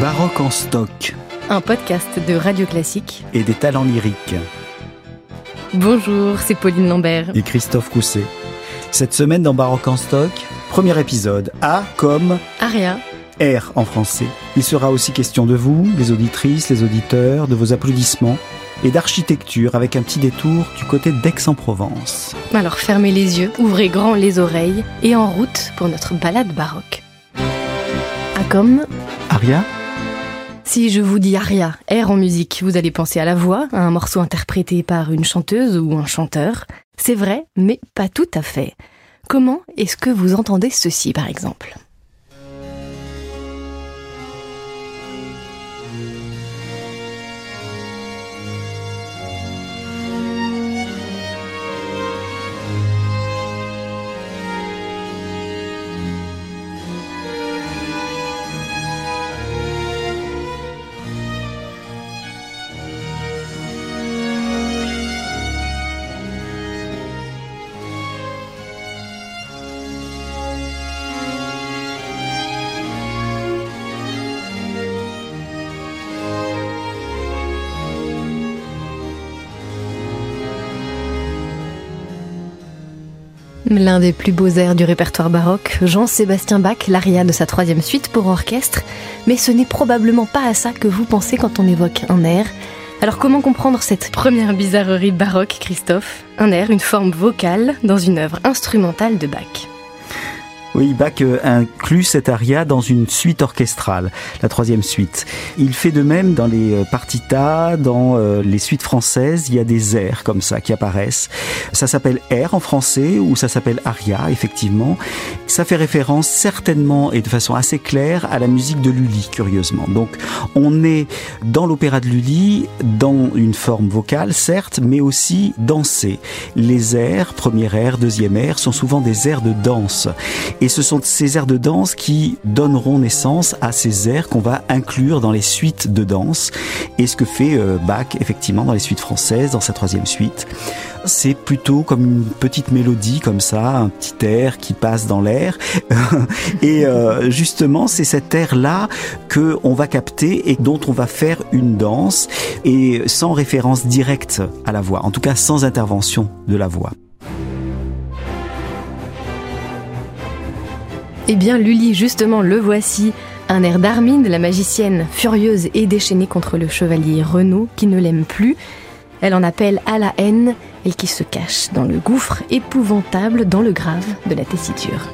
Baroque en stock. Un podcast de Radio Classique. Et des talents lyriques. Bonjour, c'est Pauline Lambert. Et Christophe Cousset. Cette semaine dans Baroque en stock, premier épisode. A comme Aria. R en français. Il sera aussi question de vous, les auditrices, les auditeurs, de vos applaudissements et d'architecture avec un petit détour du côté d'Aix-en-Provence. Alors fermez les yeux, ouvrez grand les oreilles et en route pour notre balade baroque. A comme Aria si je vous dis aria, air en musique, vous allez penser à la voix, à un morceau interprété par une chanteuse ou un chanteur. C'est vrai, mais pas tout à fait. Comment est-ce que vous entendez ceci, par exemple? L'un des plus beaux airs du répertoire baroque, Jean-Sébastien Bach, l'aria de sa troisième suite pour orchestre, mais ce n'est probablement pas à ça que vous pensez quand on évoque un air. Alors comment comprendre cette première bizarrerie baroque, Christophe? Un air, une forme vocale dans une œuvre instrumentale de Bach. Oui, Bach euh, inclut cet aria dans une suite orchestrale, la troisième suite. Il fait de même dans les euh, partitas, dans euh, les suites françaises, il y a des airs comme ça qui apparaissent. Ça s'appelle air en français ou ça s'appelle aria, effectivement. Ça fait référence certainement et de façon assez claire à la musique de Lully, curieusement. Donc on est dans l'opéra de Lully, dans une forme vocale, certes, mais aussi dansée. Les airs, premier air, deuxième air, sont souvent des airs de danse. Et ce sont ces airs de danse qui donneront naissance à ces airs qu'on va inclure dans les suites de danse. Et ce que fait euh, Bach, effectivement, dans les suites françaises, dans sa troisième suite. C'est plutôt comme une petite mélodie comme ça, un petit air qui passe dans l'air. et euh, justement, c'est cet air-là que on va capter et dont on va faire une danse et sans référence directe à la voix, en tout cas sans intervention de la voix. Eh bien, Lully, justement, le voici. Un air d'Armide, la magicienne, furieuse et déchaînée contre le chevalier Renaud, qui ne l'aime plus. Elle en appelle à la haine, elle qui se cache dans le gouffre épouvantable, dans le grave de la tessiture.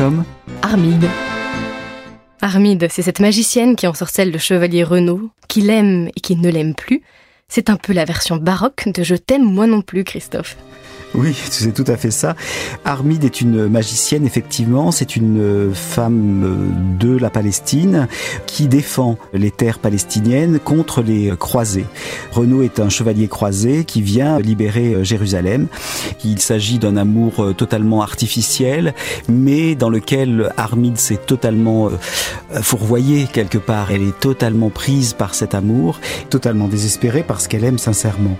Comme Armide. Armide, c'est cette magicienne qui ensorcelle le chevalier Renaud, qui l'aime et qui ne l'aime plus. C'est un peu la version baroque de Je t'aime moi non plus, Christophe. Oui, c'est tout à fait ça. Armide est une magicienne, effectivement. C'est une femme de la Palestine qui défend les terres palestiniennes contre les croisés. Renaud est un chevalier croisé qui vient libérer Jérusalem. Il s'agit d'un amour totalement artificiel, mais dans lequel Armide s'est totalement euh, fourvoyée quelque part. Elle est totalement prise par cet amour, totalement désespérée parce qu'elle aime sincèrement.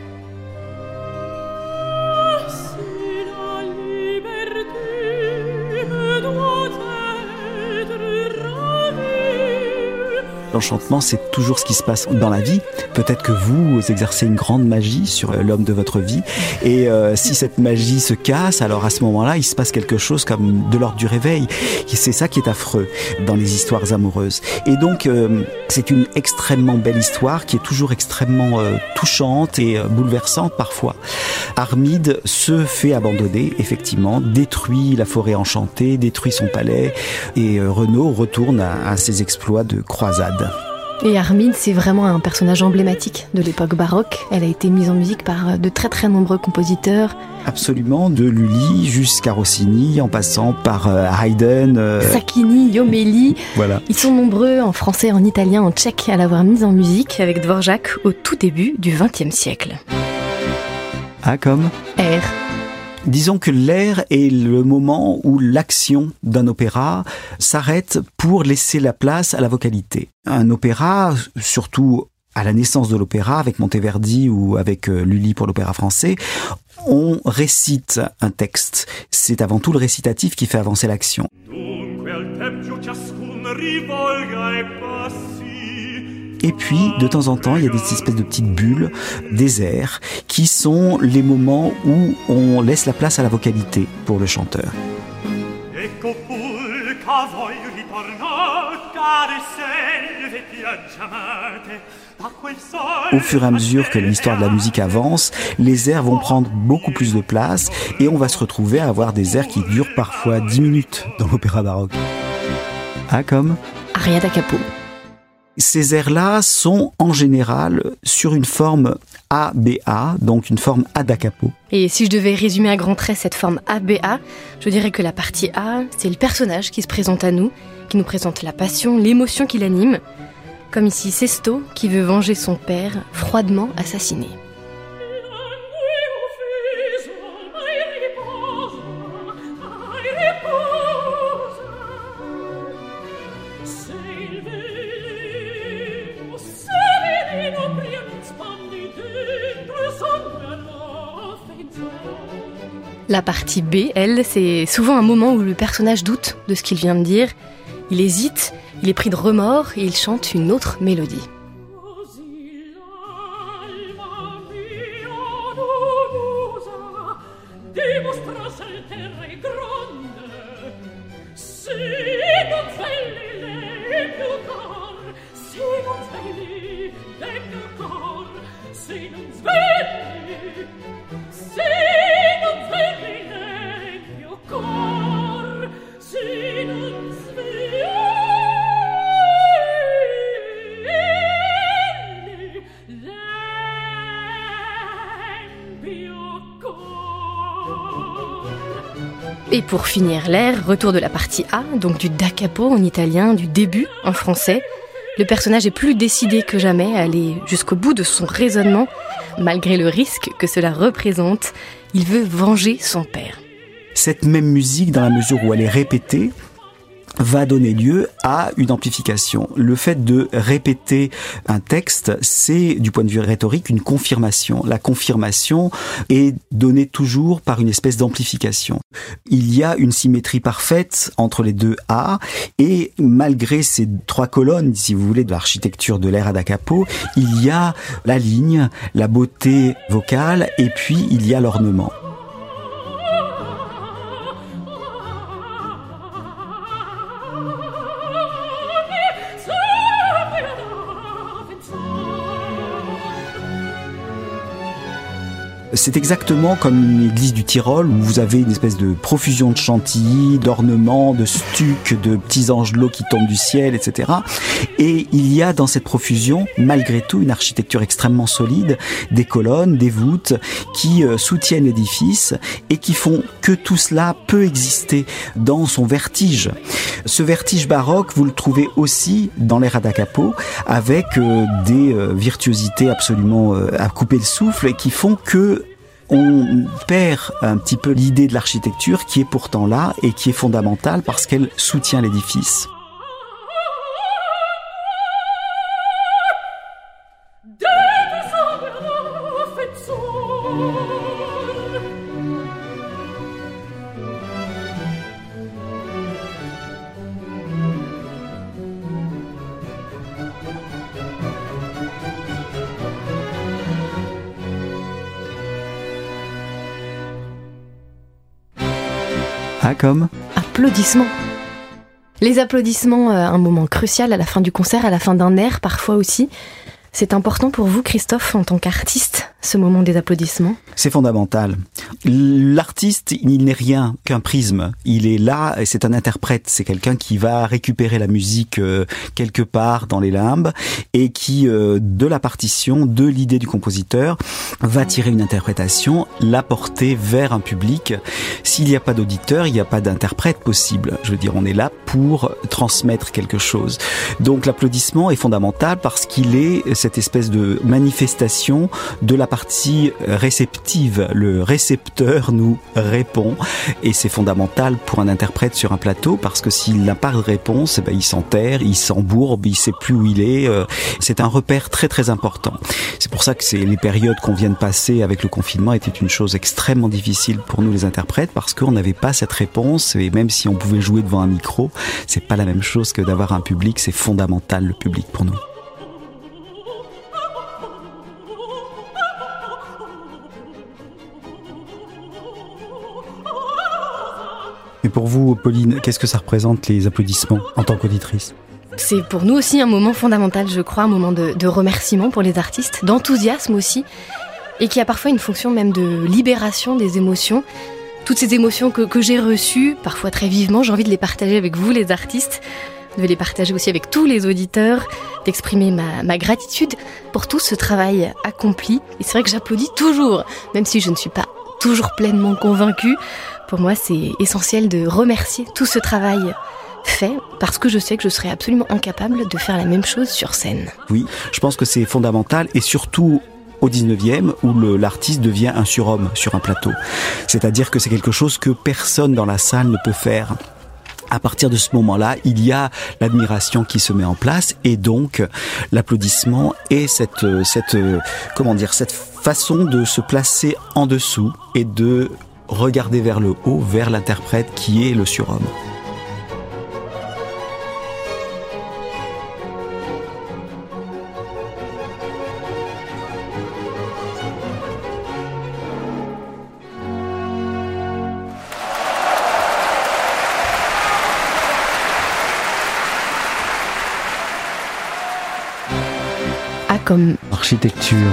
L'enchantement, c'est toujours ce qui se passe dans la vie. Peut-être que vous exercez une grande magie sur l'homme de votre vie. Et euh, si cette magie se casse, alors à ce moment-là, il se passe quelque chose comme de l'ordre du réveil. C'est ça qui est affreux dans les histoires amoureuses. Et donc, euh, c'est une extrêmement belle histoire qui est toujours extrêmement euh, touchante et bouleversante parfois. Armide se fait abandonner, effectivement, détruit la forêt enchantée, détruit son palais, et Renaud retourne à ses exploits de croisade. Et Armide, c'est vraiment un personnage emblématique de l'époque baroque. Elle a été mise en musique par de très très nombreux compositeurs. Absolument, de Lully jusqu'à Rossini, en passant par euh, Haydn. Euh, Sacchini, Yomelli. Voilà. Ils sont nombreux en français, en italien, en tchèque à l'avoir mise en musique avec Dvorak au tout début du XXe siècle. A comme R. Disons que l'air est le moment où l'action d'un opéra s'arrête pour laisser la place à la vocalité. Un opéra, surtout à la naissance de l'opéra, avec Monteverdi ou avec euh, Lully pour l'opéra français, on récite un texte. C'est avant tout le récitatif qui fait avancer l'action. Et puis, de temps en temps, il y a des espèces de petites bulles, des airs, qui sont les moments où on laisse la place à la vocalité pour le chanteur. Au fur et à mesure que l'histoire de la musique avance, les airs vont prendre beaucoup plus de place et on va se retrouver à avoir des airs qui durent parfois 10 minutes dans l'opéra baroque. Ah, comme? Aria da Capo. Ces airs-là sont en général sur une forme ABA, donc une forme A da capo. Et si je devais résumer à grands traits cette forme ABA, je dirais que la partie A, c'est le personnage qui se présente à nous, qui nous présente la passion, l'émotion qui l'anime. Comme ici Sesto, qui veut venger son père, froidement assassiné. La partie B, elle, c'est souvent un moment où le personnage doute de ce qu'il vient de dire. Il hésite, il est pris de remords et il chante une autre mélodie. Et pour finir l'air, retour de la partie A, donc du da capo en italien, du début en français. Le personnage est plus décidé que jamais à aller jusqu'au bout de son raisonnement, malgré le risque que cela représente. Il veut venger son père. Cette même musique, dans la mesure où elle est répétée, va donner lieu à une amplification. Le fait de répéter un texte, c'est du point de vue rhétorique une confirmation. La confirmation est donnée toujours par une espèce d'amplification. Il y a une symétrie parfaite entre les deux A et malgré ces trois colonnes, si vous voulez, de l'architecture de l'ère da capo, il y a la ligne, la beauté vocale et puis il y a l'ornement. C'est exactement comme une église du Tyrol où vous avez une espèce de profusion de chantilly, d'ornements, de stucs, de petits angelots qui tombent du ciel, etc. Et il y a dans cette profusion, malgré tout, une architecture extrêmement solide, des colonnes, des voûtes qui euh, soutiennent l'édifice et qui font que tout cela peut exister dans son vertige. Ce vertige baroque, vous le trouvez aussi dans les da capo avec euh, des euh, virtuosités absolument à couper le souffle et qui font que on perd un petit peu l'idée de l'architecture qui est pourtant là et qui est fondamentale parce qu'elle soutient l'édifice. Ah, comme Applaudissements. Les applaudissements, euh, un moment crucial à la fin du concert, à la fin d'un air parfois aussi. C'est important pour vous, Christophe, en tant qu'artiste, ce moment des applaudissements? C'est fondamental. L'artiste, il n'est rien qu'un prisme. Il est là et c'est un interprète. C'est quelqu'un qui va récupérer la musique euh, quelque part dans les limbes et qui, euh, de la partition, de l'idée du compositeur, va tirer une interprétation, la porter vers un public. S'il n'y a pas d'auditeur, il n'y a pas d'interprète possible. Je veux dire, on est là pour transmettre quelque chose. Donc l'applaudissement est fondamental parce qu'il est cette espèce de manifestation de la partie réceptive. Le récepteur nous répond et c'est fondamental pour un interprète sur un plateau parce que s'il n'a pas de réponse, eh ben, il s'enterre, il s'embourbe, il sait plus où il est. Euh, c'est un repère très très important. C'est pour ça que c'est les périodes qu'on vient de passer avec le confinement étaient une chose extrêmement difficile pour nous les interprètes parce qu'on n'avait pas cette réponse et même si on pouvait jouer devant un micro, c'est pas la même chose que d'avoir un public. C'est fondamental le public pour nous. Et pour vous, Pauline, qu'est-ce que ça représente les applaudissements en tant qu'auditrice? C'est pour nous aussi un moment fondamental, je crois, un moment de, remerciement pour les artistes, d'enthousiasme aussi, et qui a parfois une fonction même de libération des émotions. Toutes ces émotions que, que j'ai reçues, parfois très vivement, j'ai envie de les partager avec vous, les artistes, de les partager aussi avec tous les auditeurs, d'exprimer ma, ma gratitude pour tout ce travail accompli. Et c'est vrai que j'applaudis toujours, même si je ne suis pas toujours pleinement convaincue. Pour moi, c'est essentiel de remercier tout ce travail fait parce que je sais que je serais absolument incapable de faire la même chose sur scène. Oui, je pense que c'est fondamental et surtout au 19e où l'artiste devient un surhomme sur un plateau. C'est-à-dire que c'est quelque chose que personne dans la salle ne peut faire à partir de ce moment-là, il y a l'admiration qui se met en place et donc l'applaudissement et cette, cette, comment dire, cette façon de se placer en dessous et de regarder vers le haut, vers l'interprète qui est le surhomme. Comme Architecture.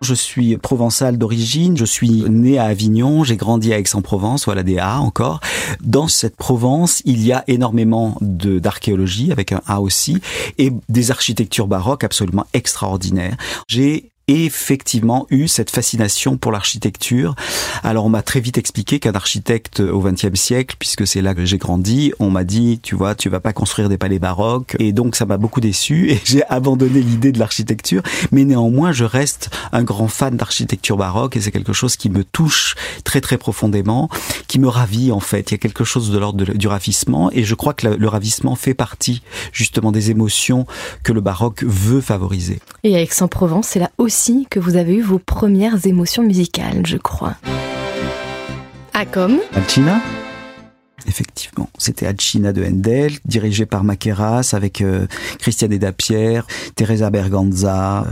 Je suis provençal d'origine, je suis né à Avignon, j'ai grandi à Aix-en-Provence, voilà des A encore. Dans cette Provence, il y a énormément de d'archéologie avec un A aussi et des architectures baroques absolument extraordinaires. J'ai effectivement eu cette fascination pour l'architecture. Alors on m'a très vite expliqué qu'un architecte au XXe siècle, puisque c'est là que j'ai grandi, on m'a dit tu vois tu vas pas construire des palais baroques et donc ça m'a beaucoup déçu et j'ai abandonné l'idée de l'architecture. Mais néanmoins je reste un grand fan d'architecture baroque et c'est quelque chose qui me touche très très profondément, qui me ravit en fait. Il y a quelque chose de l'ordre du ravissement et je crois que le ravissement fait partie justement des émotions que le baroque veut favoriser. Et Aix-en-Provence, c'est là aussi que vous avez eu vos premières émotions musicales, je crois. Ah comme Alcina Effectivement, c'était Alcina de Handel, dirigé par Maqueras, avec euh, Christiane Dapierre, Teresa Berganza, euh,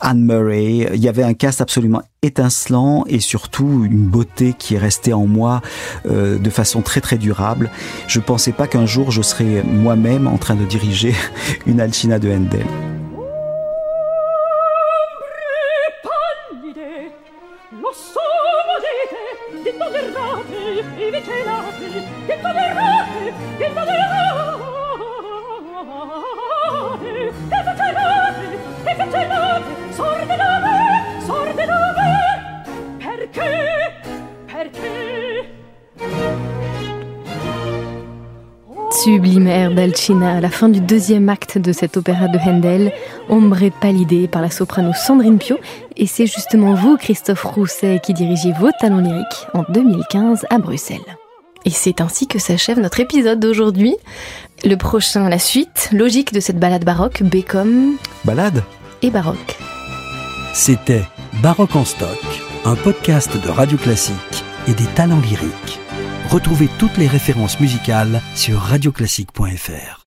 Anne Murray. Il y avait un cast absolument étincelant et surtout une beauté qui est restée en moi euh, de façon très très durable. Je pensais pas qu'un jour je serais moi-même en train de diriger une Alcina de Handel. Lo so, vedete, ditto e i vicelate, ditto verrate, ditto verrate, d'Alcina à la fin du deuxième acte de cet opéra de Handel, ombré palidé par la soprano Sandrine Pio. Et c'est justement vous, Christophe Rousset, qui dirigez vos talents lyriques en 2015 à Bruxelles. Et c'est ainsi que s'achève notre épisode d'aujourd'hui. Le prochain, la suite, logique de cette balade baroque, Bécom. Balade Et baroque. C'était Baroque en stock, un podcast de Radio Classique et des talents lyriques. Retrouvez toutes les références musicales sur radioclassique.fr.